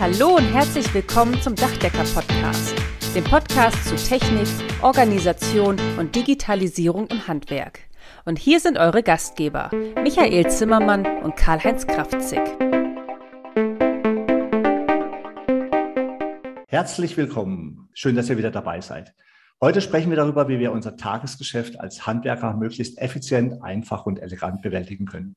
Hallo und herzlich willkommen zum Dachdecker-Podcast, dem Podcast zu Technik, Organisation und Digitalisierung im Handwerk. Und hier sind eure Gastgeber, Michael Zimmermann und Karl-Heinz Kraftzig. Herzlich willkommen. Schön, dass ihr wieder dabei seid. Heute sprechen wir darüber, wie wir unser Tagesgeschäft als Handwerker möglichst effizient, einfach und elegant bewältigen können.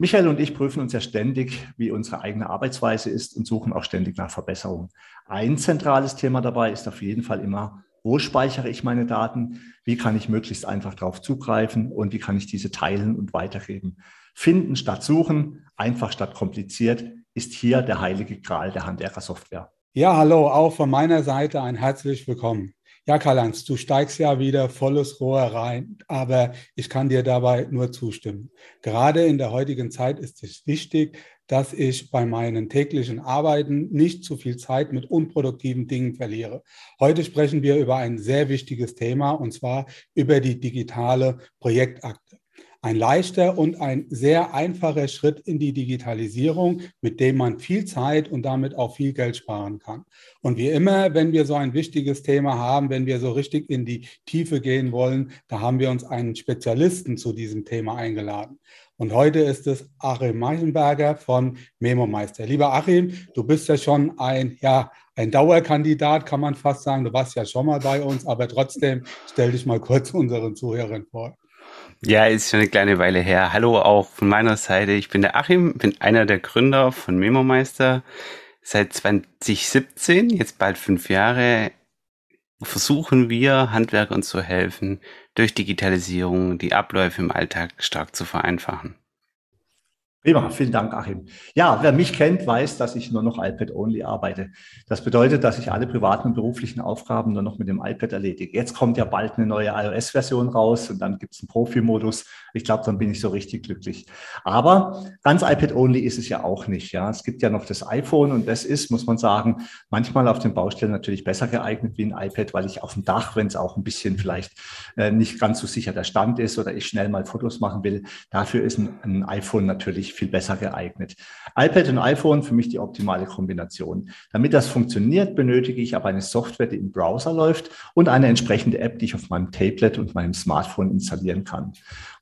Michael und ich prüfen uns ja ständig, wie unsere eigene Arbeitsweise ist und suchen auch ständig nach Verbesserungen. Ein zentrales Thema dabei ist auf jeden Fall immer, wo speichere ich meine Daten? Wie kann ich möglichst einfach darauf zugreifen? Und wie kann ich diese teilen und weitergeben? Finden statt suchen, einfach statt kompliziert, ist hier der heilige Gral der Handwerker-Software. Ja, hallo, auch von meiner Seite ein herzlich willkommen. Ja, Karl-Heinz, du steigst ja wieder volles Rohr rein, aber ich kann dir dabei nur zustimmen. Gerade in der heutigen Zeit ist es wichtig, dass ich bei meinen täglichen Arbeiten nicht zu viel Zeit mit unproduktiven Dingen verliere. Heute sprechen wir über ein sehr wichtiges Thema und zwar über die digitale Projektakte ein leichter und ein sehr einfacher Schritt in die Digitalisierung, mit dem man viel Zeit und damit auch viel Geld sparen kann. Und wie immer, wenn wir so ein wichtiges Thema haben, wenn wir so richtig in die Tiefe gehen wollen, da haben wir uns einen Spezialisten zu diesem Thema eingeladen. Und heute ist es Achim Meichenberger von Memo-Meister. Lieber Achim, du bist ja schon ein, ja, ein Dauerkandidat, kann man fast sagen. Du warst ja schon mal bei uns, aber trotzdem stell dich mal kurz unseren Zuhörern vor. Ja, ist schon eine kleine Weile her. Hallo auch von meiner Seite. Ich bin der Achim, bin einer der Gründer von Memo-Meister. Seit 2017, jetzt bald fünf Jahre, versuchen wir Handwerkern zu helfen, durch Digitalisierung die Abläufe im Alltag stark zu vereinfachen. Prima, vielen Dank, Achim. Ja, wer mich kennt, weiß, dass ich nur noch iPad-only arbeite. Das bedeutet, dass ich alle privaten und beruflichen Aufgaben nur noch mit dem iPad erledige. Jetzt kommt ja bald eine neue iOS-Version raus und dann gibt es einen Profi-Modus. Ich glaube, dann bin ich so richtig glücklich. Aber ganz iPad-only ist es ja auch nicht. Ja, es gibt ja noch das iPhone und das ist, muss man sagen, manchmal auf den Baustellen natürlich besser geeignet wie ein iPad, weil ich auf dem Dach, wenn es auch ein bisschen vielleicht äh, nicht ganz so sicher der Stand ist oder ich schnell mal Fotos machen will, dafür ist ein, ein iPhone natürlich viel besser geeignet. iPad und iPhone für mich die optimale Kombination. Damit das funktioniert, benötige ich aber eine Software, die im Browser läuft und eine entsprechende App, die ich auf meinem Tablet und meinem Smartphone installieren kann.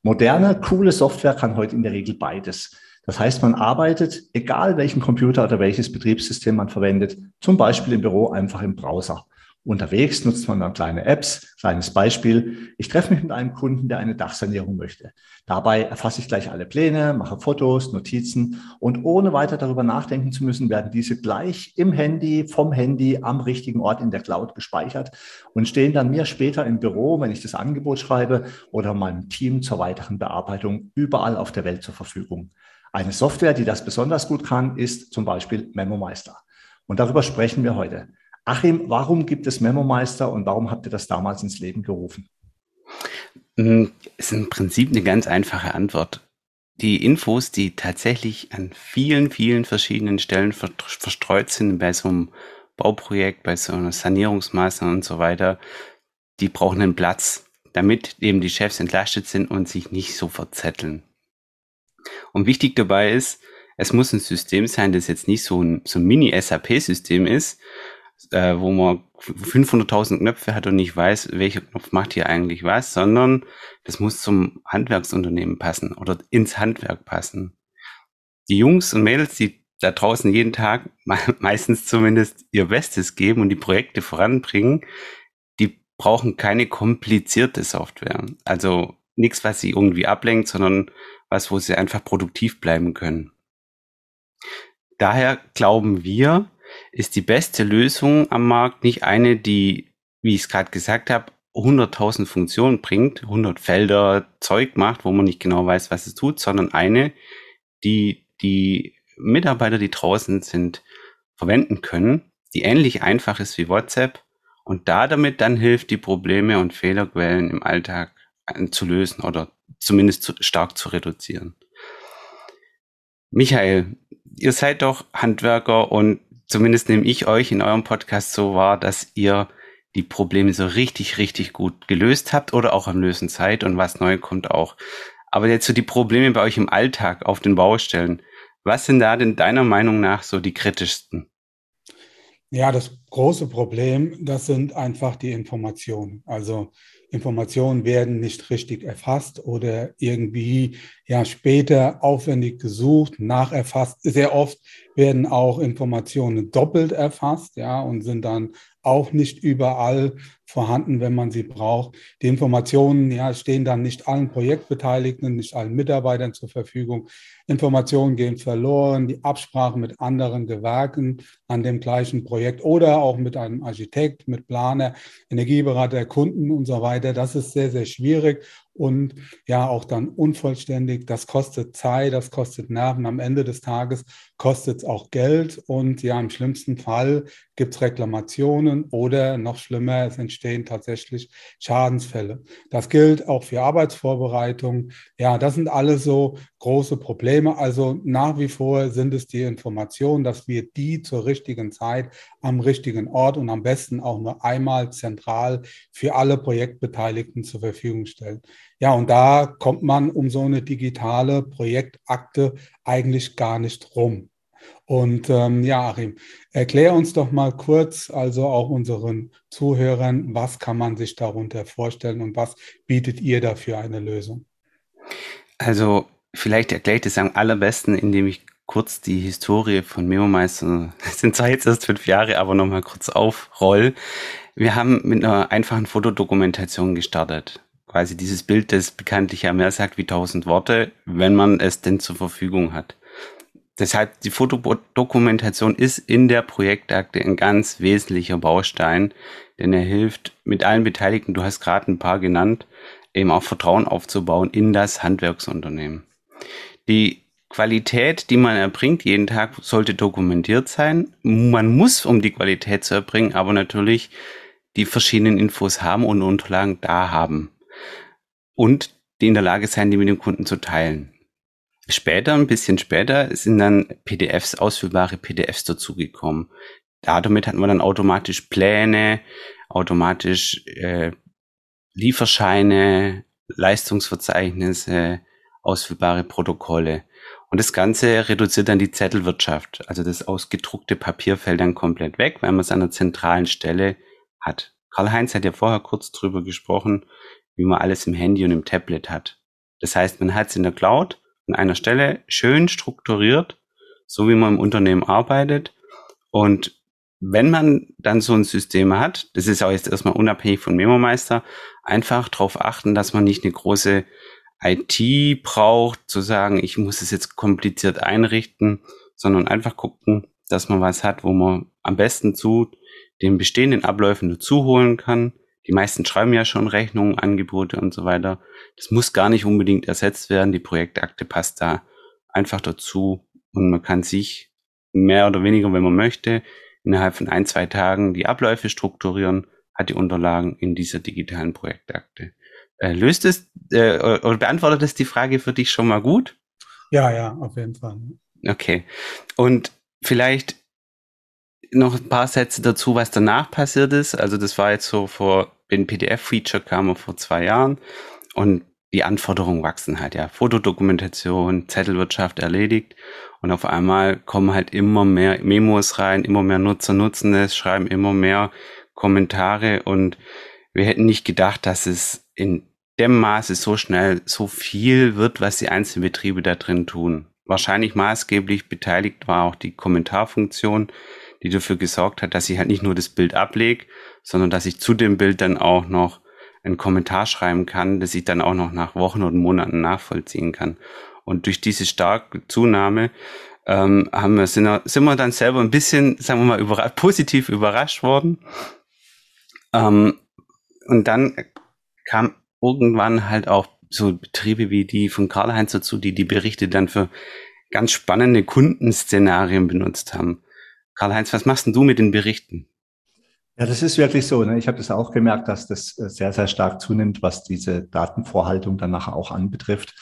Moderne, coole Software kann heute in der Regel beides. Das heißt, man arbeitet, egal welchen Computer oder welches Betriebssystem man verwendet, zum Beispiel im Büro einfach im Browser. Unterwegs nutzt man dann kleine Apps. Kleines Beispiel. Ich treffe mich mit einem Kunden, der eine Dachsanierung möchte. Dabei erfasse ich gleich alle Pläne, mache Fotos, Notizen und ohne weiter darüber nachdenken zu müssen, werden diese gleich im Handy, vom Handy am richtigen Ort in der Cloud gespeichert und stehen dann mir später im Büro, wenn ich das Angebot schreibe oder meinem Team zur weiteren Bearbeitung überall auf der Welt zur Verfügung. Eine Software, die das besonders gut kann, ist zum Beispiel MemoMeister. Und darüber sprechen wir heute. Achim, warum gibt es Memo-Meister und warum habt ihr das damals ins Leben gerufen? Hm, ist im Prinzip eine ganz einfache Antwort. Die Infos, die tatsächlich an vielen, vielen verschiedenen Stellen verstreut sind bei so einem Bauprojekt, bei so einer Sanierungsmaßnahme und so weiter, die brauchen einen Platz, damit eben die Chefs entlastet sind und sich nicht so verzetteln. Und wichtig dabei ist, es muss ein System sein, das jetzt nicht so ein, so ein Mini-SAP-System ist, äh, wo man 500.000 Knöpfe hat und nicht weiß, welcher Knopf macht hier eigentlich was, sondern das muss zum Handwerksunternehmen passen oder ins Handwerk passen. Die Jungs und Mädels, die da draußen jeden Tag meistens zumindest ihr Bestes geben und die Projekte voranbringen, die brauchen keine komplizierte Software. Also nichts, was sie irgendwie ablenkt, sondern was, wo sie einfach produktiv bleiben können. Daher glauben wir, ist die beste Lösung am Markt nicht eine, die, wie ich es gerade gesagt habe, 100.000 Funktionen bringt, 100 Felder Zeug macht, wo man nicht genau weiß, was es tut, sondern eine, die die Mitarbeiter, die draußen sind, verwenden können, die ähnlich einfach ist wie WhatsApp und da damit dann hilft, die Probleme und Fehlerquellen im Alltag zu lösen oder zumindest zu, stark zu reduzieren. Michael, ihr seid doch Handwerker und zumindest nehme ich euch in eurem Podcast so wahr, dass ihr die Probleme so richtig, richtig gut gelöst habt oder auch am Lösen seid und was neu kommt auch. Aber jetzt so die Probleme bei euch im Alltag auf den Baustellen. Was sind da denn deiner Meinung nach so die kritischsten? Ja, das große Problem, das sind einfach die Informationen. Also Informationen werden nicht richtig erfasst oder irgendwie ja später aufwendig gesucht, nacherfasst. Sehr oft werden auch Informationen doppelt erfasst, ja, und sind dann auch nicht überall vorhanden, wenn man sie braucht. Die Informationen ja, stehen dann nicht allen Projektbeteiligten, nicht allen Mitarbeitern zur Verfügung. Informationen gehen verloren, die Absprache mit anderen Gewerken an dem gleichen Projekt oder auch mit einem Architekt, mit Planer, Energieberater, Kunden und so weiter. Das ist sehr, sehr schwierig und ja auch dann unvollständig. Das kostet Zeit, das kostet Nerven. Am Ende des Tages kostet es auch Geld und ja, im schlimmsten Fall gibt es Reklamationen oder noch schlimmer, es entstehen tatsächlich Schadensfälle. Das gilt auch für Arbeitsvorbereitung. Ja, das sind alles so große Probleme. Also nach wie vor sind es die Informationen, dass wir die zur richtigen Zeit am richtigen Ort und am besten auch nur einmal zentral für alle Projektbeteiligten zur Verfügung stellen. Ja, und da kommt man um so eine digitale Projektakte eigentlich gar nicht rum. Und ähm, ja, Achim, erklär uns doch mal kurz, also auch unseren Zuhörern, was kann man sich darunter vorstellen und was bietet ihr dafür eine Lösung? Also vielleicht erkläre ich das am allerbesten, indem ich kurz die Historie von MemoMeister, sind zwar jetzt erst fünf Jahre, aber nochmal kurz aufroll. Wir haben mit einer einfachen Fotodokumentation gestartet quasi dieses Bild, das bekanntlich ja mehr sagt wie tausend Worte, wenn man es denn zur Verfügung hat. Deshalb die Fotodokumentation ist in der Projektakte ein ganz wesentlicher Baustein, denn er hilft mit allen Beteiligten, du hast gerade ein paar genannt, eben auch Vertrauen aufzubauen in das Handwerksunternehmen. Die Qualität, die man erbringt jeden Tag, sollte dokumentiert sein. Man muss, um die Qualität zu erbringen, aber natürlich die verschiedenen Infos haben und Unterlagen da haben und die in der Lage sein, die mit dem Kunden zu teilen. Später, ein bisschen später, sind dann PDFs, ausfüllbare PDFs dazugekommen. Damit hatten wir dann automatisch Pläne, automatisch äh, Lieferscheine, Leistungsverzeichnisse, ausfüllbare Protokolle. Und das Ganze reduziert dann die Zettelwirtschaft. Also das ausgedruckte Papier fällt dann komplett weg, weil man es an einer zentralen Stelle hat. Karl-Heinz hat ja vorher kurz drüber gesprochen, wie man alles im Handy und im Tablet hat. Das heißt, man hat es in der Cloud an einer Stelle schön strukturiert, so wie man im Unternehmen arbeitet. Und wenn man dann so ein System hat, das ist auch jetzt erstmal unabhängig von MemoMeister, einfach darauf achten, dass man nicht eine große IT braucht, zu sagen, ich muss es jetzt kompliziert einrichten, sondern einfach gucken, dass man was hat, wo man am besten zu den bestehenden Abläufen dazu holen kann, die meisten schreiben ja schon Rechnungen, Angebote und so weiter. Das muss gar nicht unbedingt ersetzt werden. Die Projektakte passt da einfach dazu und man kann sich mehr oder weniger, wenn man möchte, innerhalb von ein, zwei Tagen die Abläufe strukturieren, hat die Unterlagen in dieser digitalen Projektakte. Äh, löst es äh, oder beantwortet es die Frage für dich schon mal gut? Ja, ja, auf jeden Fall. Okay. Und vielleicht noch ein paar Sätze dazu, was danach passiert ist. Also das war jetzt so vor den PDF-Feature kam vor zwei Jahren und die Anforderungen wachsen halt, ja. Fotodokumentation, Zettelwirtschaft erledigt und auf einmal kommen halt immer mehr Memos rein, immer mehr Nutzer nutzen es, schreiben immer mehr Kommentare und wir hätten nicht gedacht, dass es in dem Maße so schnell so viel wird, was die einzelnen Betriebe da drin tun. Wahrscheinlich maßgeblich beteiligt war auch die Kommentarfunktion, die dafür gesorgt hat, dass ich halt nicht nur das Bild ablege, sondern dass ich zu dem Bild dann auch noch einen Kommentar schreiben kann, dass ich dann auch noch nach Wochen oder Monaten nachvollziehen kann. Und durch diese starke Zunahme ähm, haben wir, sind, sind wir dann selber ein bisschen, sagen wir mal, überra positiv überrascht worden. Ähm, und dann kam irgendwann halt auch so Betriebe wie die von Karl-Heinz dazu, die die Berichte dann für ganz spannende Kundenszenarien benutzt haben. Karl-Heinz, was machst denn du mit den Berichten? Ja, das ist wirklich so. Ne? Ich habe das auch gemerkt, dass das äh, sehr, sehr stark zunimmt, was diese Datenvorhaltung dann nachher auch anbetrifft.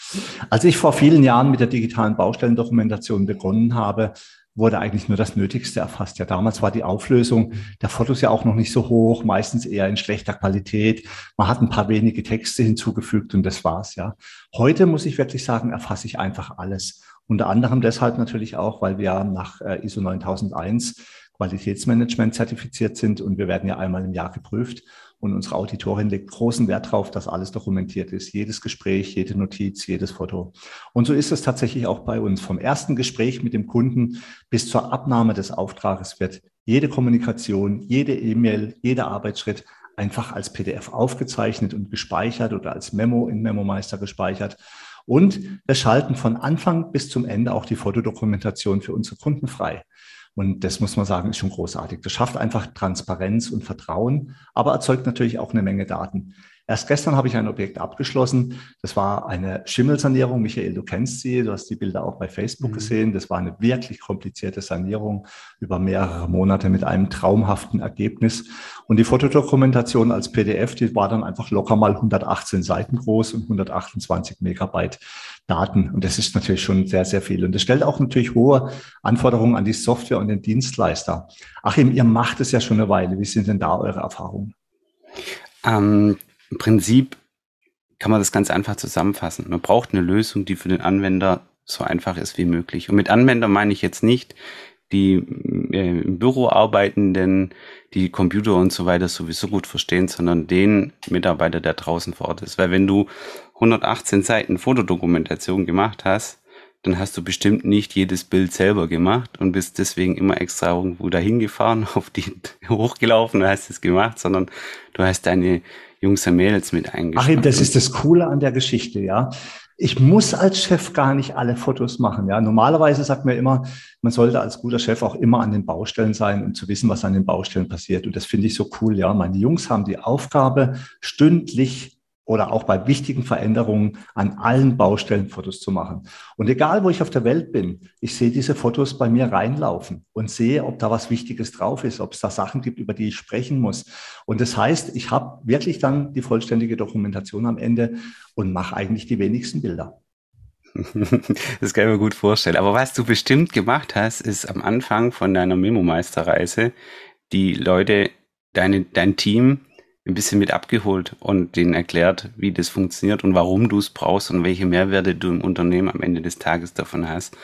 Als ich vor vielen Jahren mit der digitalen Baustellendokumentation begonnen habe, wurde eigentlich nur das Nötigste erfasst. Ja, damals war die Auflösung der Fotos ja auch noch nicht so hoch, meistens eher in schlechter Qualität. Man hat ein paar wenige Texte hinzugefügt und das war's, ja. Heute muss ich wirklich sagen, erfasse ich einfach alles. Unter anderem deshalb natürlich auch, weil wir nach äh, ISO 9001 Qualitätsmanagement zertifiziert sind und wir werden ja einmal im Jahr geprüft. Und unsere Auditorin legt großen Wert darauf, dass alles dokumentiert ist. Jedes Gespräch, jede Notiz, jedes Foto. Und so ist es tatsächlich auch bei uns. Vom ersten Gespräch mit dem Kunden bis zur Abnahme des Auftrages wird jede Kommunikation, jede E-Mail, jeder Arbeitsschritt einfach als PDF aufgezeichnet und gespeichert oder als Memo in MemoMeister gespeichert. Und wir schalten von Anfang bis zum Ende auch die Fotodokumentation für unsere Kunden frei. Und das muss man sagen, ist schon großartig. Das schafft einfach Transparenz und Vertrauen, aber erzeugt natürlich auch eine Menge Daten. Erst gestern habe ich ein Objekt abgeschlossen. Das war eine Schimmelsanierung. Michael, du kennst sie. Du hast die Bilder auch bei Facebook mhm. gesehen. Das war eine wirklich komplizierte Sanierung über mehrere Monate mit einem traumhaften Ergebnis. Und die Fotodokumentation als PDF, die war dann einfach locker mal 118 Seiten groß und 128 Megabyte Daten. Und das ist natürlich schon sehr, sehr viel. Und das stellt auch natürlich hohe Anforderungen an die Software und den Dienstleister. Achim, ihr macht es ja schon eine Weile. Wie sind denn da eure Erfahrungen? Ähm, im Prinzip kann man das ganz einfach zusammenfassen. Man braucht eine Lösung, die für den Anwender so einfach ist wie möglich. Und mit Anwender meine ich jetzt nicht die äh, im Büro arbeitenden, die Computer und so weiter sowieso gut verstehen, sondern den Mitarbeiter, der draußen vor Ort ist. Weil wenn du 118 Seiten Fotodokumentation gemacht hast, dann hast du bestimmt nicht jedes Bild selber gemacht und bist deswegen immer extra irgendwo dahin gefahren, auf die hochgelaufen und hast es gemacht, sondern du hast deine Jungs und Mädels mit eingeschrieben. Achim, das ist das Coole an der Geschichte, ja. Ich muss als Chef gar nicht alle Fotos machen. Ja, normalerweise sagt man immer, man sollte als guter Chef auch immer an den Baustellen sein, um zu wissen, was an den Baustellen passiert. Und das finde ich so cool. Ja, meine Jungs haben die Aufgabe, stündlich oder auch bei wichtigen Veränderungen an allen Baustellen Fotos zu machen. Und egal, wo ich auf der Welt bin, ich sehe diese Fotos bei mir reinlaufen und sehe, ob da was Wichtiges drauf ist, ob es da Sachen gibt, über die ich sprechen muss. Und das heißt, ich habe wirklich dann die vollständige Dokumentation am Ende und mache eigentlich die wenigsten Bilder. Das kann ich mir gut vorstellen. Aber was du bestimmt gemacht hast, ist am Anfang von deiner Memo-Meisterreise die Leute, deine, dein Team ein bisschen mit abgeholt und denen erklärt, wie das funktioniert und warum du es brauchst und welche Mehrwerte du im Unternehmen am Ende des Tages davon hast.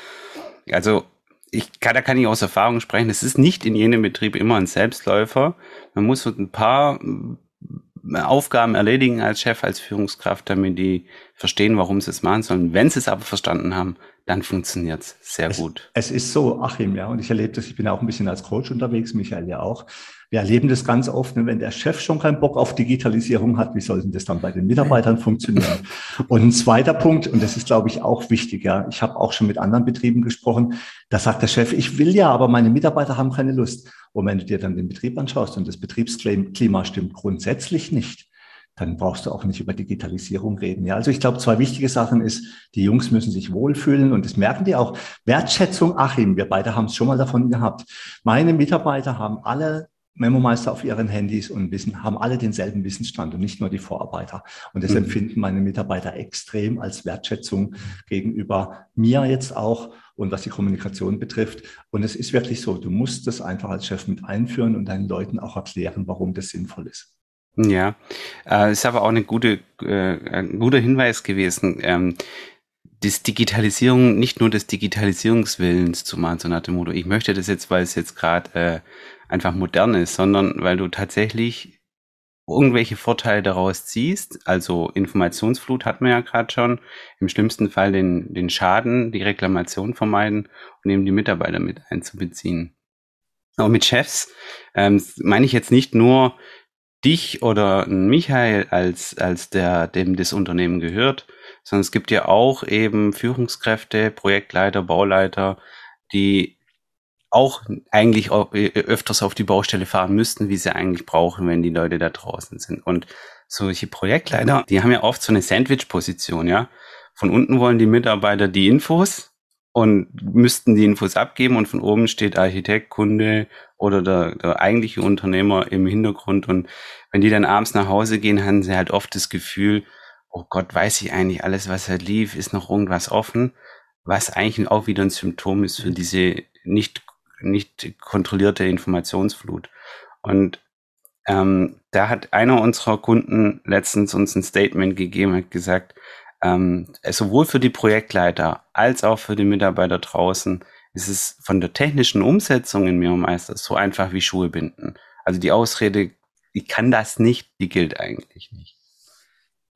Also ich kann, da kann ich aus Erfahrung sprechen. Es ist nicht in jedem Betrieb immer ein Selbstläufer. Man muss so ein paar äh, Aufgaben erledigen als Chef, als Führungskraft, damit die verstehen, warum sie es machen sollen. Wenn sie es aber verstanden haben, dann funktioniert es sehr gut. Es ist so, Achim, ja, und ich erlebe das, ich bin auch ein bisschen als Coach unterwegs, Michael ja auch. Wir erleben das ganz oft, wenn der Chef schon keinen Bock auf Digitalisierung hat, wie soll denn das dann bei den Mitarbeitern funktionieren? Und ein zweiter Punkt, und das ist, glaube ich, auch wichtig, ja, ich habe auch schon mit anderen Betrieben gesprochen, da sagt der Chef, ich will ja, aber meine Mitarbeiter haben keine Lust. Und wenn du dir dann den Betrieb anschaust und das Betriebsklima stimmt grundsätzlich nicht, dann brauchst du auch nicht über Digitalisierung reden. Ja, also ich glaube, zwei wichtige Sachen ist, die Jungs müssen sich wohlfühlen und das merken die auch. Wertschätzung, Achim, wir beide haben es schon mal davon gehabt. Meine Mitarbeiter haben alle Memo-Meister auf ihren Handys und wissen, haben alle denselben Wissensstand und nicht nur die Vorarbeiter. Und das mhm. empfinden meine Mitarbeiter extrem als Wertschätzung gegenüber mir jetzt auch und was die Kommunikation betrifft. Und es ist wirklich so, du musst das einfach als Chef mit einführen und deinen Leuten auch erklären, warum das sinnvoll ist. Ja, äh, ist aber auch eine gute, äh, ein guter Hinweis gewesen. Ähm, das Digitalisierung, nicht nur des Digitalisierungswillens zu machen, so nach dem Motto, ich möchte das jetzt, weil es jetzt gerade äh, einfach modern ist, sondern weil du tatsächlich irgendwelche Vorteile daraus ziehst. Also Informationsflut hat man ja gerade schon. Im schlimmsten Fall den, den Schaden, die Reklamation vermeiden und eben die Mitarbeiter mit einzubeziehen. Aber mit Chefs ähm, meine ich jetzt nicht nur dich oder Michael als, als der, dem das Unternehmen gehört, sondern es gibt ja auch eben Führungskräfte, Projektleiter, Bauleiter, die auch eigentlich äh, öfters auf die Baustelle fahren müssten, wie sie eigentlich brauchen, wenn die Leute da draußen sind. Und solche Projektleiter, die haben ja oft so eine Sandwich-Position, ja. Von unten wollen die Mitarbeiter die Infos und müssten die Infos abgeben und von oben steht Architekt, Kunde oder der, der eigentliche Unternehmer im Hintergrund. Und wenn die dann abends nach Hause gehen, haben sie halt oft das Gefühl, oh Gott, weiß ich eigentlich alles, was halt lief, ist noch irgendwas offen, was eigentlich auch wieder ein Symptom ist für diese nicht nicht kontrollierte Informationsflut. Und ähm, da hat einer unserer Kunden letztens uns ein Statement gegeben, hat gesagt, ähm, sowohl für die Projektleiter als auch für die Mitarbeiter draußen ist es von der technischen Umsetzung in MemoMeister so einfach wie Schuhe binden. Also die Ausrede, ich kann das nicht, die gilt eigentlich nicht.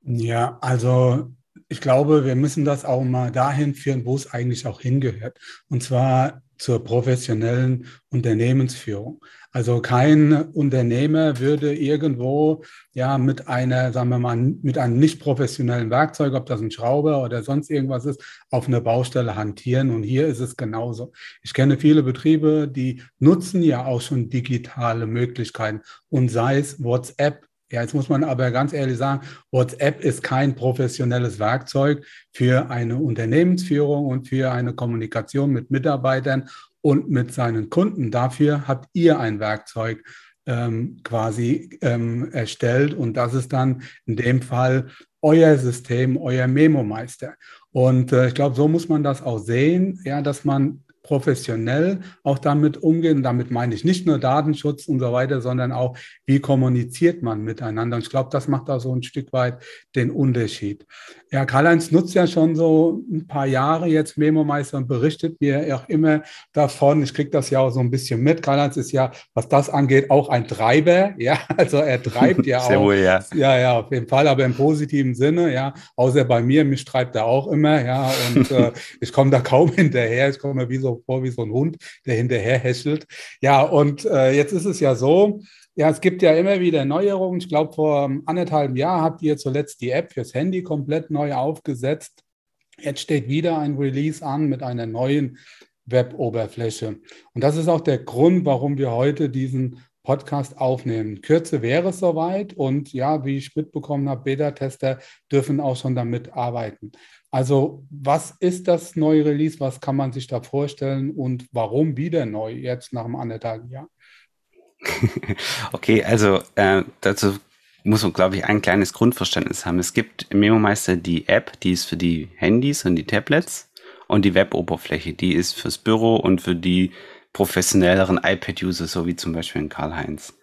Ja, also ich glaube, wir müssen das auch mal dahin führen, wo es eigentlich auch hingehört. Und zwar zur professionellen Unternehmensführung. Also kein Unternehmer würde irgendwo ja mit einer, sagen wir mal, mit einem nicht professionellen Werkzeug, ob das ein Schrauber oder sonst irgendwas ist, auf einer Baustelle hantieren. Und hier ist es genauso. Ich kenne viele Betriebe, die nutzen ja auch schon digitale Möglichkeiten und sei es WhatsApp, ja, jetzt muss man aber ganz ehrlich sagen, WhatsApp ist kein professionelles Werkzeug für eine Unternehmensführung und für eine Kommunikation mit Mitarbeitern und mit seinen Kunden. Dafür habt ihr ein Werkzeug ähm, quasi ähm, erstellt und das ist dann in dem Fall euer System, euer Memo-Meister. Und äh, ich glaube, so muss man das auch sehen, ja, dass man professionell auch damit umgehen. Damit meine ich nicht nur Datenschutz und so weiter, sondern auch, wie kommuniziert man miteinander. Und ich glaube, das macht da so ein Stück weit den Unterschied. Ja, Karl-Heinz nutzt ja schon so ein paar Jahre jetzt Memo-Meister und berichtet mir auch immer davon. Ich kriege das ja auch so ein bisschen mit. Karl-Heinz ist ja, was das angeht, auch ein Treiber. Ja, also er treibt ja auch. Sehr wohl, ja. Ja, ja, auf jeden Fall, aber im positiven Sinne. Ja, außer bei mir, mich treibt er auch immer. Ja, und äh, ich komme da kaum hinterher. Ich komme wie so vor wie so ein Hund, der hinterher häschelt. Ja, und äh, jetzt ist es ja so, ja, es gibt ja immer wieder Neuerungen. Ich glaube, vor anderthalb Jahr habt ihr zuletzt die App fürs Handy komplett neu aufgesetzt. Jetzt steht wieder ein Release an mit einer neuen Web-Oberfläche. Und das ist auch der Grund, warum wir heute diesen Podcast aufnehmen. Kürze wäre es soweit und ja, wie ich mitbekommen habe, Beta-Tester dürfen auch schon damit arbeiten. Also was ist das neue Release? Was kann man sich da vorstellen und warum wieder neu jetzt nach einem anderthalben Jahr? okay, also äh, dazu muss man, glaube ich, ein kleines Grundverständnis haben. Es gibt im MemoMeister die App, die ist für die Handys und die Tablets und die Web-Oberfläche, die ist fürs Büro und für die professionelleren iPad-User, so wie zum Beispiel in Karl-Heinz.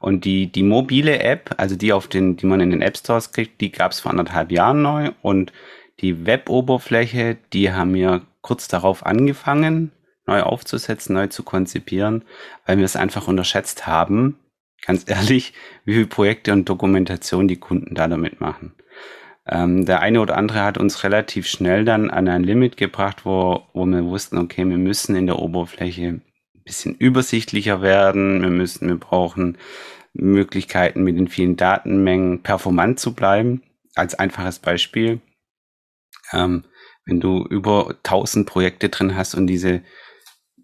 Und die, die mobile App, also die auf den, die man in den App Stores kriegt, die gab es vor anderthalb Jahren neu und die Web-Oberfläche, die haben wir kurz darauf angefangen, neu aufzusetzen, neu zu konzipieren, weil wir es einfach unterschätzt haben, ganz ehrlich, wie viele Projekte und Dokumentation die Kunden da damit machen. Ähm, der eine oder andere hat uns relativ schnell dann an ein Limit gebracht, wo, wo wir wussten, okay, wir müssen in der Oberfläche bisschen übersichtlicher werden, wir müssen, wir brauchen Möglichkeiten mit den vielen Datenmengen performant zu bleiben. Als einfaches Beispiel, ähm, wenn du über 1000 Projekte drin hast und diese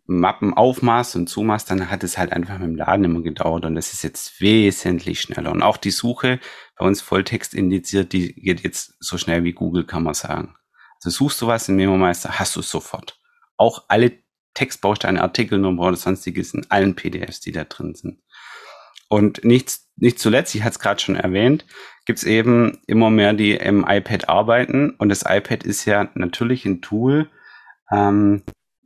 Mappen aufmachst und zumachst, dann hat es halt einfach mit dem Laden immer gedauert und das ist jetzt wesentlich schneller. Und auch die Suche bei uns Volltext indiziert, die geht jetzt so schnell wie Google, kann man sagen. Also suchst du was in MemoMeister, hast du es sofort. Auch alle Textbausteine, Artikelnummer oder sonstiges in allen PDFs, die da drin sind. Und nicht, nicht zuletzt, ich hatte es gerade schon erwähnt, gibt es eben immer mehr, die im iPad arbeiten. Und das iPad ist ja natürlich ein Tool, ähm,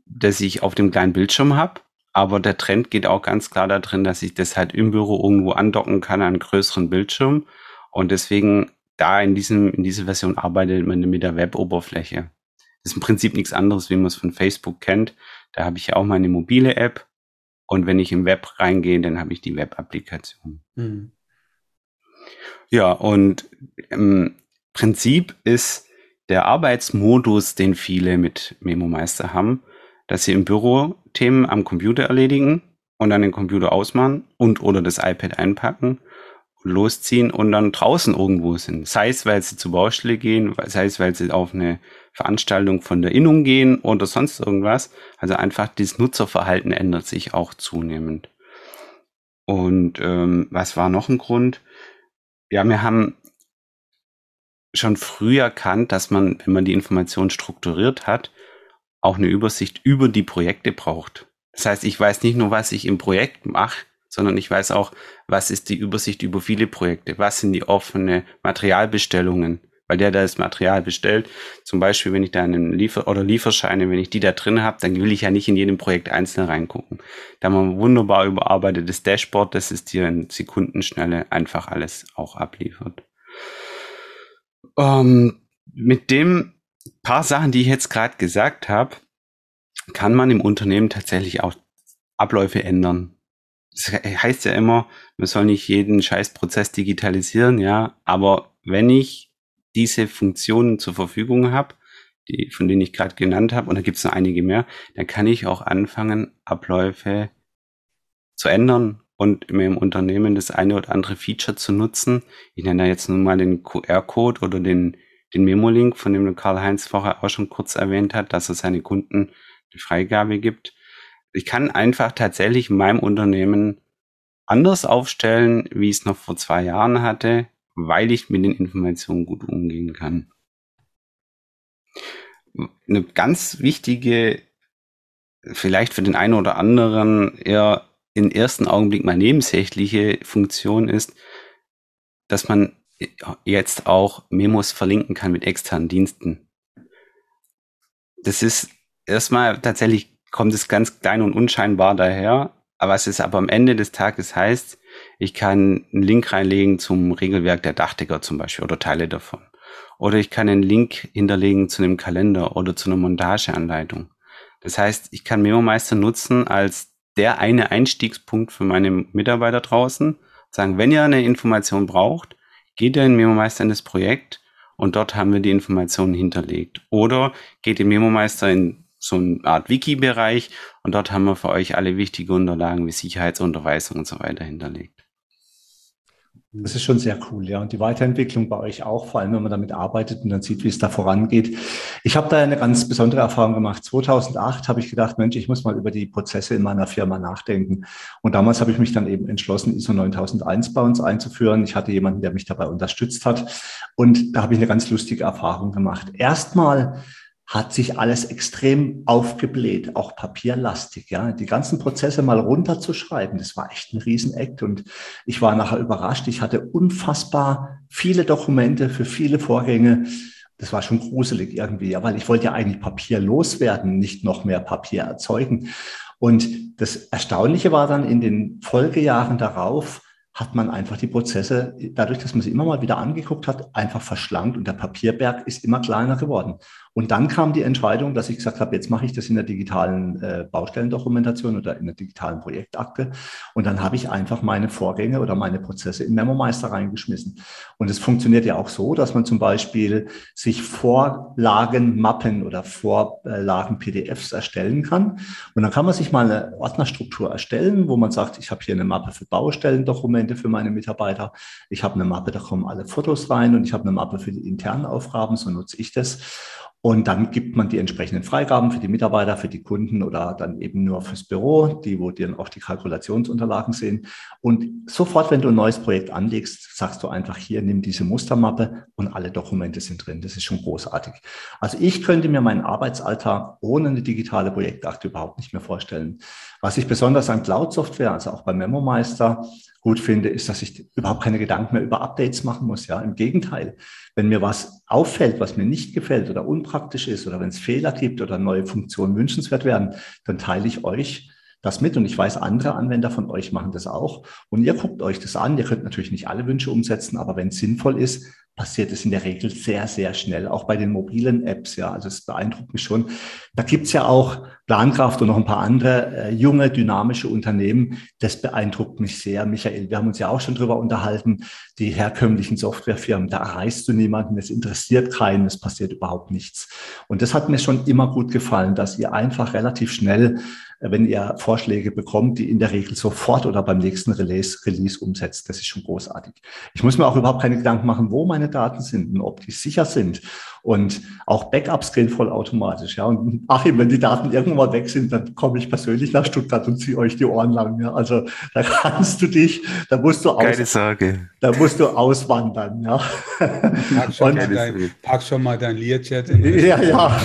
das ich auf dem kleinen Bildschirm habe. Aber der Trend geht auch ganz klar darin, dass ich das halt im Büro irgendwo andocken kann an einen größeren Bildschirm. Und deswegen da in diesem, in dieser Version arbeitet man mit der Web-Oberfläche. Das ist im Prinzip nichts anderes, wie man es von Facebook kennt. Da habe ich ja auch meine mobile App. Und wenn ich im Web reingehe, dann habe ich die Web-Applikation. Mhm. Ja, und im Prinzip ist der Arbeitsmodus, den viele mit MemoMeister haben, dass sie im Büro Themen am Computer erledigen und dann den Computer ausmachen und oder das iPad einpacken, losziehen und dann draußen irgendwo sind. Sei es, weil sie zur Baustelle gehen, sei es, weil sie auf eine Veranstaltung von der Innung gehen oder sonst irgendwas. Also einfach dieses Nutzerverhalten ändert sich auch zunehmend. Und ähm, was war noch ein Grund? Ja, wir haben schon früh erkannt, dass man, wenn man die Information strukturiert hat, auch eine Übersicht über die Projekte braucht. Das heißt, ich weiß nicht nur, was ich im Projekt mache, sondern ich weiß auch, was ist die Übersicht über viele Projekte, was sind die offene Materialbestellungen, weil der da das Material bestellt, zum Beispiel, wenn ich da einen Liefer- oder Lieferscheine, wenn ich die da drin habe, dann will ich ja nicht in jedem Projekt einzeln reingucken. Da haben wir ein wunderbar überarbeitetes Dashboard, das ist dir in Sekundenschnelle einfach alles auch abliefert. Ähm, mit dem paar Sachen, die ich jetzt gerade gesagt habe, kann man im Unternehmen tatsächlich auch Abläufe ändern. Das heißt ja immer, man soll nicht jeden Scheißprozess digitalisieren, ja, aber wenn ich diese Funktionen zur Verfügung habe, die, von denen ich gerade genannt habe, und da gibt es noch einige mehr, dann kann ich auch anfangen, Abläufe zu ändern und im Unternehmen das eine oder andere Feature zu nutzen. Ich nenne da jetzt nun mal den QR-Code oder den, den Memo-Link, von dem Karl-Heinz vorher auch schon kurz erwähnt hat, dass er seine Kunden die Freigabe gibt. Ich kann einfach tatsächlich in meinem Unternehmen anders aufstellen, wie ich es noch vor zwei Jahren hatte, weil ich mit den Informationen gut umgehen kann. Eine ganz wichtige, vielleicht für den einen oder anderen eher im ersten Augenblick mal nebensächliche Funktion ist, dass man jetzt auch Memos verlinken kann mit externen Diensten. Das ist erstmal tatsächlich kommt es ganz klein und unscheinbar daher, aber es ist aber am Ende des Tages heißt, ich kann einen Link reinlegen zum Regelwerk der Dachdecker zum Beispiel oder Teile davon. Oder ich kann einen Link hinterlegen zu einem Kalender oder zu einer Montageanleitung. Das heißt, ich kann MemoMeister nutzen als der eine Einstiegspunkt für meine Mitarbeiter draußen. Sagen, wenn ihr eine Information braucht, geht ihr in MemoMeister in das Projekt und dort haben wir die Informationen hinterlegt. Oder geht in MemoMeister in so eine Art Wiki-Bereich und dort haben wir für euch alle wichtigen Unterlagen wie Sicherheitsunterweisung und so weiter hinterlegt. Das ist schon sehr cool, ja. Und die Weiterentwicklung bei euch auch, vor allem wenn man damit arbeitet und dann sieht, wie es da vorangeht. Ich habe da eine ganz besondere Erfahrung gemacht. 2008 habe ich gedacht, Mensch, ich muss mal über die Prozesse in meiner Firma nachdenken. Und damals habe ich mich dann eben entschlossen, ISO 9001 bei uns einzuführen. Ich hatte jemanden, der mich dabei unterstützt hat. Und da habe ich eine ganz lustige Erfahrung gemacht. Erstmal hat sich alles extrem aufgebläht, auch papierlastig. Ja, die ganzen Prozesse mal runterzuschreiben, das war echt ein Riesenakt und ich war nachher überrascht. Ich hatte unfassbar viele Dokumente für viele Vorgänge. Das war schon gruselig irgendwie, ja, weil ich wollte ja eigentlich Papier loswerden, nicht noch mehr Papier erzeugen. Und das Erstaunliche war dann in den Folgejahren darauf, hat man einfach die Prozesse, dadurch, dass man sie immer mal wieder angeguckt hat, einfach verschlankt und der Papierberg ist immer kleiner geworden. Und dann kam die Entscheidung, dass ich gesagt habe, jetzt mache ich das in der digitalen äh, Baustellendokumentation oder in der digitalen Projektakte. Und dann habe ich einfach meine Vorgänge oder meine Prozesse in MemoMeister reingeschmissen. Und es funktioniert ja auch so, dass man zum Beispiel sich Vorlagenmappen oder Vorlagen-PDFs erstellen kann. Und dann kann man sich mal eine Ordnerstruktur erstellen, wo man sagt, ich habe hier eine Mappe für Baustellendokumente für meine Mitarbeiter. Ich habe eine Mappe, da kommen alle Fotos rein und ich habe eine Mappe für die internen Aufgaben, so nutze ich das. Und dann gibt man die entsprechenden Freigaben für die Mitarbeiter, für die Kunden oder dann eben nur fürs Büro, die, wo die dann auch die Kalkulationsunterlagen sehen. Und sofort, wenn du ein neues Projekt anlegst, sagst du einfach hier, nimm diese Mustermappe und alle Dokumente sind drin. Das ist schon großartig. Also ich könnte mir meinen Arbeitsalltag ohne eine digitale Projektakte überhaupt nicht mehr vorstellen. Was ich besonders an Cloud-Software, also auch bei MemoMeister, gut finde, ist, dass ich überhaupt keine Gedanken mehr über Updates machen muss. Ja, im Gegenteil. Wenn mir was auffällt, was mir nicht gefällt oder unpraktisch ist oder wenn es Fehler gibt oder neue Funktionen wünschenswert werden, dann teile ich euch das mit und ich weiß, andere Anwender von euch machen das auch und ihr guckt euch das an. Ihr könnt natürlich nicht alle Wünsche umsetzen, aber wenn es sinnvoll ist, passiert es in der Regel sehr, sehr schnell, auch bei den mobilen Apps. Ja, also es beeindruckt mich schon. Da gibt's ja auch Plankraft und noch ein paar andere äh, junge, dynamische Unternehmen. Das beeindruckt mich sehr, Michael. Wir haben uns ja auch schon drüber unterhalten. Die herkömmlichen Softwarefirmen, da erreichst du niemanden, es interessiert keinen, es passiert überhaupt nichts. Und das hat mir schon immer gut gefallen, dass ihr einfach relativ schnell wenn ihr Vorschläge bekommt, die in der Regel sofort oder beim nächsten Release, Release umsetzt. Das ist schon großartig. Ich muss mir auch überhaupt keine Gedanken machen, wo meine Daten sind und ob die sicher sind. Und auch Backups gehen vollautomatisch. Ja. Und Achim, wenn die Daten irgendwann mal weg sind, dann komme ich persönlich nach Stuttgart und ziehe euch die Ohren lang. Ja. Also da kannst du dich, da musst du Keine aus, Sorge. Da musst du auswandern. Ja. Pack schon, mal dein, pack schon mal dein Learjet in Ja, ja.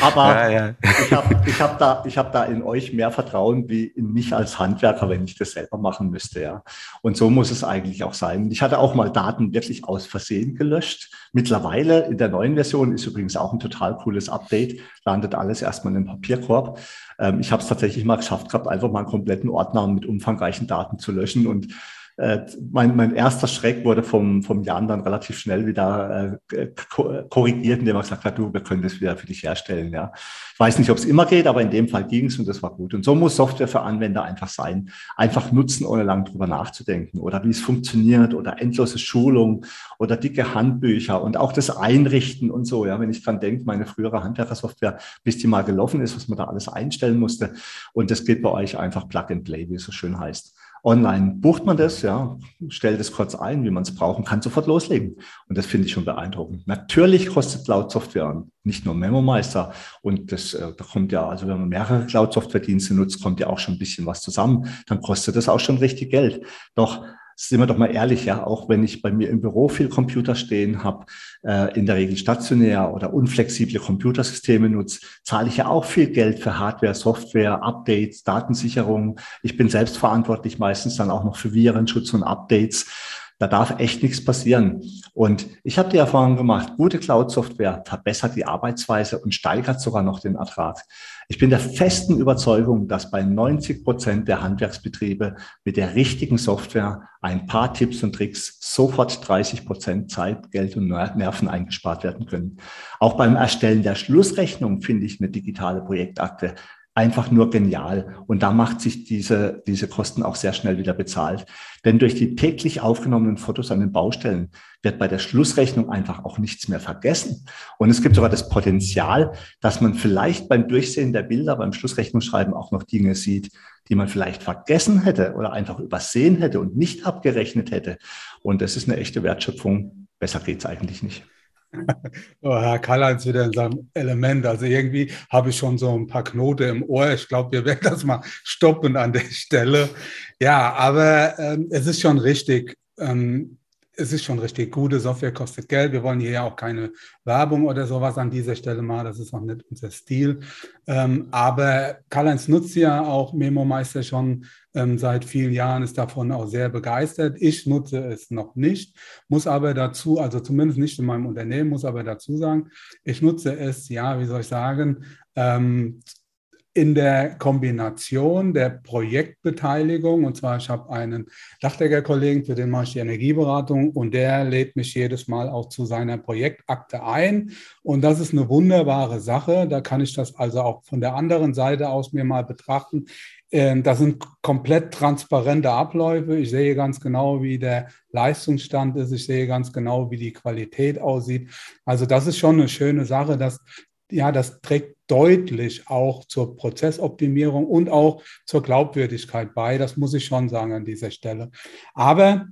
Aber ja, ja. ich habe ich hab da, ich hab da in euch mehr Vertrauen wie in mich als Handwerker, wenn ich das selber machen müsste. Ja. Und so muss es eigentlich auch sein. Ich hatte auch mal Daten wirklich aus Versehen gelöscht. Mittlerweile in der neuen Version ist übrigens auch ein total cooles Update. Landet alles erstmal in den Papierkorb. Ähm, ich habe es tatsächlich mal geschafft gehabt, einfach mal einen kompletten Ordner mit umfangreichen Daten zu löschen und äh, mein, mein erster Schreck wurde vom, vom Jan dann relativ schnell wieder äh, korrigiert, indem er gesagt hat, du, wir können das wieder für dich herstellen. Ja. Ich weiß nicht, ob es immer geht, aber in dem Fall ging es und das war gut. Und so muss Software für Anwender einfach sein. Einfach nutzen, ohne lang drüber nachzudenken oder wie es funktioniert oder endlose Schulung oder dicke Handbücher und auch das Einrichten und so. Ja, wenn ich dran denke, meine frühere Handwerkersoftware, bis die mal gelaufen ist, was man da alles einstellen musste. Und das geht bei euch einfach Plug and Play, wie es so schön heißt. Online bucht man das, ja, stellt es kurz ein, wie man es braucht und kann sofort loslegen. Und das finde ich schon beeindruckend. Natürlich kostet Cloud-Software nicht nur Memo-Meister. Und das, äh, kommt ja, also wenn man mehrere Cloud-Software-Dienste nutzt, kommt ja auch schon ein bisschen was zusammen. Dann kostet das auch schon richtig Geld. Doch sind wir doch mal ehrlich, ja, auch wenn ich bei mir im Büro viel Computer stehen habe, äh, in der Regel stationär oder unflexible Computersysteme nutze, zahle ich ja auch viel Geld für Hardware, Software, Updates, Datensicherung. Ich bin selbst verantwortlich meistens dann auch noch für Virenschutz und Updates. Da darf echt nichts passieren. Und ich habe die Erfahrung gemacht, gute Cloud-Software verbessert die Arbeitsweise und steigert sogar noch den Ertrag. Ich bin der festen Überzeugung, dass bei 90 Prozent der Handwerksbetriebe mit der richtigen Software ein paar Tipps und Tricks sofort 30 Prozent Zeit, Geld und Nerven eingespart werden können. Auch beim Erstellen der Schlussrechnung finde ich eine digitale Projektakte einfach nur genial. Und da macht sich diese, diese Kosten auch sehr schnell wieder bezahlt. Denn durch die täglich aufgenommenen Fotos an den Baustellen wird bei der Schlussrechnung einfach auch nichts mehr vergessen. Und es gibt sogar das Potenzial, dass man vielleicht beim Durchsehen der Bilder, beim Schlussrechnungsschreiben auch noch Dinge sieht, die man vielleicht vergessen hätte oder einfach übersehen hätte und nicht abgerechnet hätte. Und das ist eine echte Wertschöpfung. Besser geht's eigentlich nicht. Oh, Herr Karl-Heinz wieder in seinem Element. Also irgendwie habe ich schon so ein paar Knote im Ohr. Ich glaube, wir werden das mal stoppen an der Stelle. Ja, aber ähm, es ist schon richtig. Ähm, es ist schon richtig, gute Software kostet Geld. Wir wollen hier ja auch keine Werbung oder sowas an dieser Stelle mal. Das ist auch nicht unser Stil. Ähm, aber Karl-Heinz nutzt ja auch Memo Meister schon ähm, seit vielen Jahren, ist davon auch sehr begeistert. Ich nutze es noch nicht, muss aber dazu, also zumindest nicht in meinem Unternehmen, muss aber dazu sagen, ich nutze es, ja, wie soll ich sagen, ähm, in der Kombination der Projektbeteiligung, und zwar ich habe einen Dachdecker-Kollegen, für den mache ich die Energieberatung und der lädt mich jedes Mal auch zu seiner Projektakte ein. Und das ist eine wunderbare Sache. Da kann ich das also auch von der anderen Seite aus mir mal betrachten. Ähm, das sind komplett transparente Abläufe. Ich sehe ganz genau, wie der Leistungsstand ist. Ich sehe ganz genau, wie die Qualität aussieht. Also das ist schon eine schöne Sache, dass ja, das trägt deutlich auch zur Prozessoptimierung und auch zur Glaubwürdigkeit bei. Das muss ich schon sagen an dieser Stelle. Aber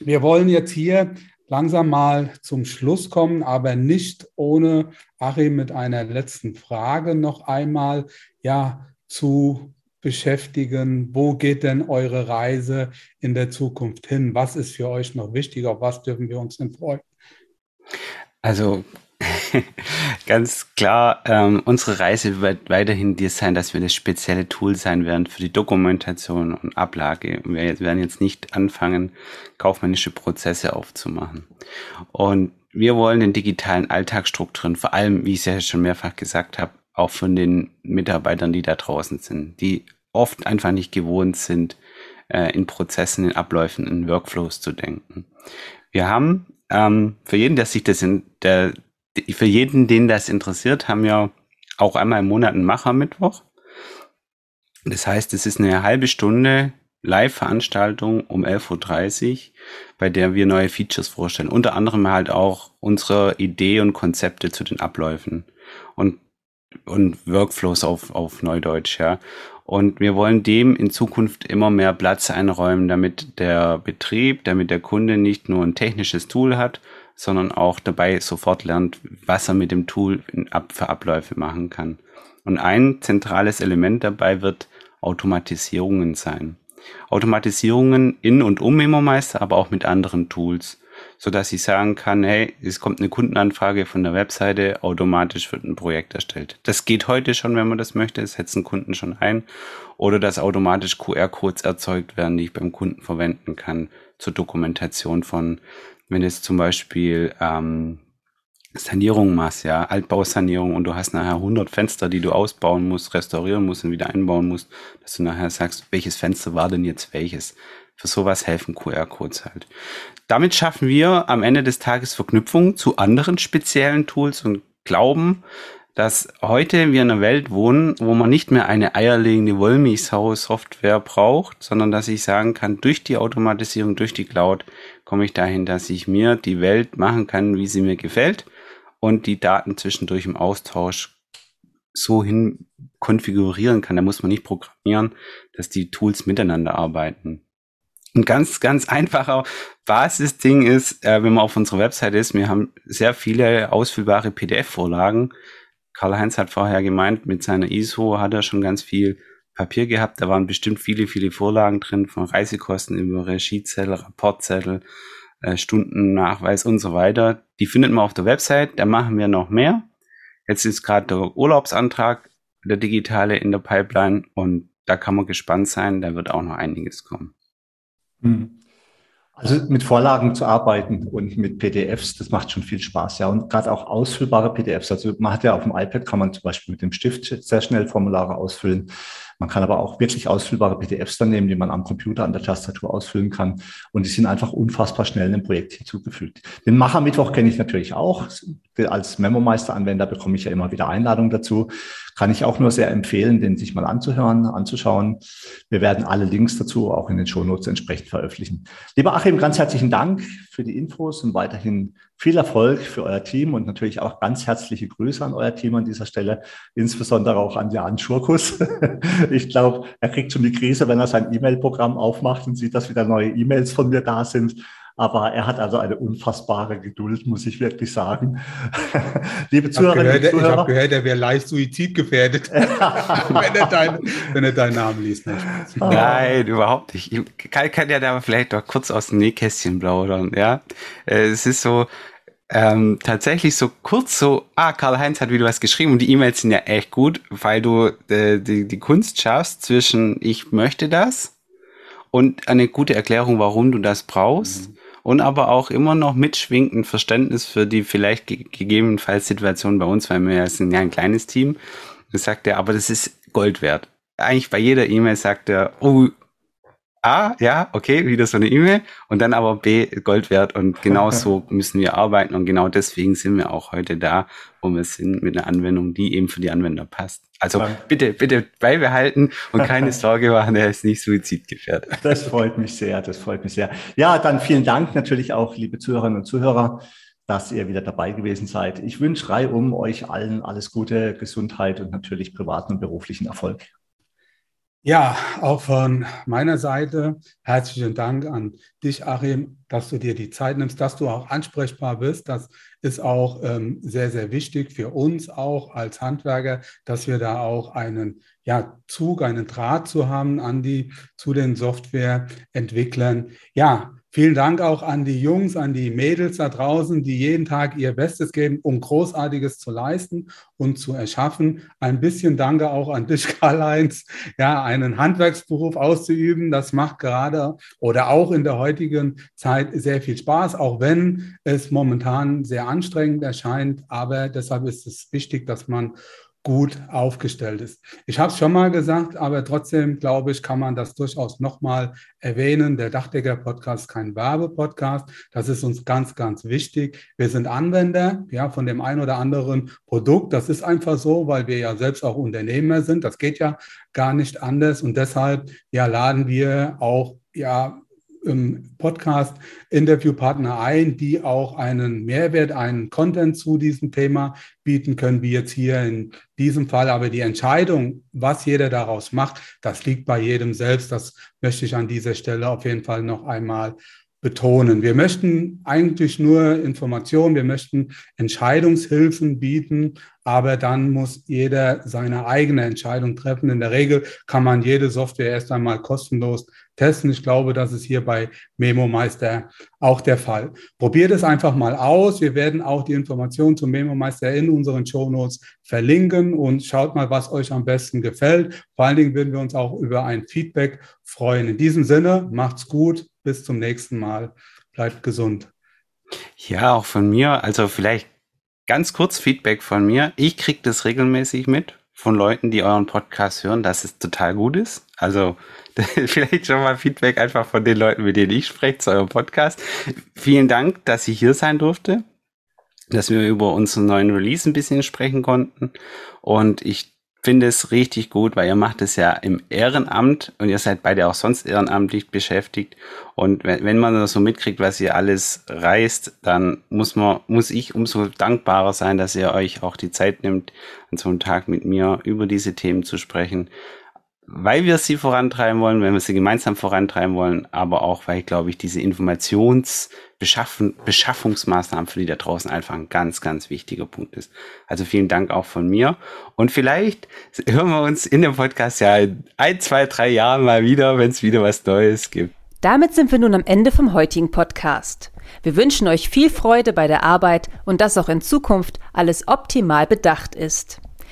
wir wollen jetzt hier langsam mal zum Schluss kommen, aber nicht ohne Achim mit einer letzten Frage noch einmal ja zu beschäftigen. Wo geht denn eure Reise in der Zukunft hin? Was ist für euch noch wichtig? Auf was dürfen wir uns denn freuen? Also Ganz klar, ähm, unsere Reise wird weiterhin dir sein, dass wir das spezielle Tool sein werden für die Dokumentation und Ablage. Wir werden jetzt nicht anfangen, kaufmännische Prozesse aufzumachen. Und wir wollen den digitalen Alltag strukturieren, vor allem, wie ich es ja schon mehrfach gesagt habe, auch von den Mitarbeitern, die da draußen sind, die oft einfach nicht gewohnt sind, äh, in Prozessen, in Abläufen, in Workflows zu denken. Wir haben ähm, für jeden, der sich das in, der für jeden, den das interessiert, haben wir auch einmal im Monat einen Machermittwoch. Das heißt, es ist eine halbe Stunde Live-Veranstaltung um 11.30 Uhr, bei der wir neue Features vorstellen. Unter anderem halt auch unsere Idee und Konzepte zu den Abläufen und, und Workflows auf, auf Neudeutsch, ja. Und wir wollen dem in Zukunft immer mehr Platz einräumen, damit der Betrieb, damit der Kunde nicht nur ein technisches Tool hat, sondern auch dabei sofort lernt, was er mit dem Tool für Abläufe machen kann. Und ein zentrales Element dabei wird Automatisierungen sein. Automatisierungen in und um MemoMeister, aber auch mit anderen Tools, so dass ich sagen kann, hey, es kommt eine Kundenanfrage von der Webseite, automatisch wird ein Projekt erstellt. Das geht heute schon, wenn man das möchte, das setzen Kunden schon ein. Oder dass automatisch QR-Codes erzeugt werden, die ich beim Kunden verwenden kann zur Dokumentation von wenn du jetzt zum Beispiel ähm, Sanierung machst, ja, Altbausanierung und du hast nachher 100 Fenster, die du ausbauen musst, restaurieren musst und wieder einbauen musst, dass du nachher sagst, welches Fenster war denn jetzt welches? für sowas helfen QR-Codes halt. Damit schaffen wir am Ende des Tages Verknüpfungen zu anderen speziellen Tools und glauben, dass heute wir in einer Welt wohnen, wo man nicht mehr eine eierlegende Wollmilchsau-Software braucht, sondern dass ich sagen kann, durch die Automatisierung, durch die Cloud komme ich dahin, dass ich mir die Welt machen kann, wie sie mir gefällt und die Daten zwischendurch im Austausch so hin konfigurieren kann. Da muss man nicht programmieren, dass die Tools miteinander arbeiten. Ein ganz, ganz einfacher Basisding ist, äh, wenn man auf unserer Website ist, wir haben sehr viele ausfüllbare PDF-Vorlagen. Karl-Heinz hat vorher gemeint, mit seiner ISO hat er schon ganz viel Papier gehabt. Da waren bestimmt viele, viele Vorlagen drin, von Reisekosten über Regiezettel, Rapportzettel, äh, Stundennachweis und so weiter. Die findet man auf der Website. Da machen wir noch mehr. Jetzt ist gerade der Urlaubsantrag, der digitale in der Pipeline und da kann man gespannt sein. Da wird auch noch einiges kommen. Hm. Also mit Vorlagen zu arbeiten und mit PDFs, das macht schon viel Spaß, ja. Und gerade auch ausfüllbare PDFs. Also man hat ja auf dem iPad kann man zum Beispiel mit dem Stift sehr schnell Formulare ausfüllen. Man kann aber auch wirklich ausfüllbare PDFs dann nehmen, die man am Computer an der Tastatur ausfüllen kann. Und die sind einfach unfassbar schnell in ein Projekt hinzugefügt. Den Macher-Mittwoch kenne ich natürlich auch. Als Memo-Meister-Anwender bekomme ich ja immer wieder Einladungen dazu. Kann ich auch nur sehr empfehlen, den sich mal anzuhören, anzuschauen. Wir werden alle Links dazu auch in den Shownotes entsprechend veröffentlichen. Lieber Achim, ganz herzlichen Dank für die Infos und weiterhin viel Erfolg für euer Team und natürlich auch ganz herzliche Grüße an euer Team an dieser Stelle, insbesondere auch an Jan Schurkus. Ich glaube, er kriegt schon die Krise, wenn er sein E-Mail-Programm aufmacht und sieht, dass wieder neue E-Mails von mir da sind. Aber er hat also eine unfassbare Geduld, muss ich wirklich sagen. Liebe Zuhörerinnen und Zuhörer. Ich habe gehört, er wäre leicht suizidgefährdet, wenn, er dein, wenn er deinen Namen liest. Nein, überhaupt nicht. Kai kann ja da vielleicht doch kurz aus dem Nähkästchen plaudern. Ja? Äh, es ist so, ähm, tatsächlich so kurz so, ah, Karl-Heinz hat wieder was geschrieben und die E-Mails sind ja echt gut, weil du äh, die, die Kunst schaffst zwischen ich möchte das und eine gute Erklärung, warum du das brauchst. Mhm und aber auch immer noch mitschwingend Verständnis für die vielleicht ge gegebenenfalls Situation bei uns, weil wir ja sind ja ein kleines Team. Da sagt er, aber das ist Gold wert. Eigentlich bei jeder E-Mail sagt er, oh, A, ja, okay, wieder so eine E-Mail und dann aber B, Gold wert und genau so müssen wir arbeiten und genau deswegen sind wir auch heute da, wo wir sind mit einer Anwendung, die eben für die Anwender passt. Also ja. bitte, bitte beibehalten und keine Sorge machen, er ist nicht suizidgefährdet. Das freut mich sehr, das freut mich sehr. Ja, dann vielen Dank natürlich auch, liebe Zuhörerinnen und Zuhörer, dass ihr wieder dabei gewesen seid. Ich wünsche reihum euch allen alles Gute, Gesundheit und natürlich privaten und beruflichen Erfolg. Ja, auch von meiner Seite herzlichen Dank an dich, Achim, dass du dir die Zeit nimmst, dass du auch ansprechbar bist. Das ist auch ähm, sehr, sehr wichtig für uns auch als Handwerker, dass wir da auch einen ja, Zug, einen Draht zu haben an die, zu den Softwareentwicklern. Ja, Vielen Dank auch an die Jungs, an die Mädels da draußen, die jeden Tag ihr Bestes geben, um Großartiges zu leisten und zu erschaffen. Ein bisschen Danke auch an dich, Karl-Heinz, ja, einen Handwerksberuf auszuüben. Das macht gerade oder auch in der heutigen Zeit sehr viel Spaß, auch wenn es momentan sehr anstrengend erscheint. Aber deshalb ist es wichtig, dass man gut aufgestellt ist. Ich habe es schon mal gesagt, aber trotzdem glaube ich, kann man das durchaus nochmal erwähnen. Der Dachdecker-Podcast ist kein Werbepodcast. Das ist uns ganz, ganz wichtig. Wir sind Anwender ja, von dem einen oder anderen Produkt. Das ist einfach so, weil wir ja selbst auch Unternehmer sind. Das geht ja gar nicht anders. Und deshalb ja, laden wir auch ja, im Podcast Interviewpartner ein, die auch einen Mehrwert, einen Content zu diesem Thema bieten können, wie jetzt hier in diesem Fall. Aber die Entscheidung, was jeder daraus macht, das liegt bei jedem selbst. Das möchte ich an dieser Stelle auf jeden Fall noch einmal betonen. Wir möchten eigentlich nur Informationen, wir möchten Entscheidungshilfen bieten, aber dann muss jeder seine eigene Entscheidung treffen. In der Regel kann man jede Software erst einmal kostenlos testen. Ich glaube, das ist hier bei Memo Meister auch der Fall. Probiert es einfach mal aus. Wir werden auch die Informationen zum Memo Meister in unseren Show Notes verlinken und schaut mal, was euch am besten gefällt. Vor allen Dingen würden wir uns auch über ein Feedback freuen. In diesem Sinne, macht's gut. Bis zum nächsten Mal. Bleibt gesund. Ja, auch von mir. Also vielleicht ganz kurz Feedback von mir. Ich kriege das regelmäßig mit von Leuten, die euren Podcast hören, dass es total gut ist. Also Vielleicht schon mal Feedback einfach von den Leuten, mit denen ich spreche, zu eurem Podcast. Vielen Dank, dass ich hier sein durfte, dass wir über unseren neuen Release ein bisschen sprechen konnten. Und ich finde es richtig gut, weil ihr macht es ja im Ehrenamt und ihr seid beide auch sonst ehrenamtlich beschäftigt. Und wenn, wenn man so mitkriegt, was ihr alles reißt, dann muss man, muss ich umso dankbarer sein, dass ihr euch auch die Zeit nimmt, an so einem Tag mit mir über diese Themen zu sprechen weil wir sie vorantreiben wollen, wenn wir sie gemeinsam vorantreiben wollen, aber auch, weil, glaube ich, diese Informationsbeschaffungsmaßnahmen für die da draußen einfach ein ganz, ganz wichtiger Punkt ist. Also vielen Dank auch von mir. Und vielleicht hören wir uns in dem Podcast ja in ein, zwei, drei Jahren mal wieder, wenn es wieder was Neues gibt. Damit sind wir nun am Ende vom heutigen Podcast. Wir wünschen euch viel Freude bei der Arbeit und dass auch in Zukunft alles optimal bedacht ist.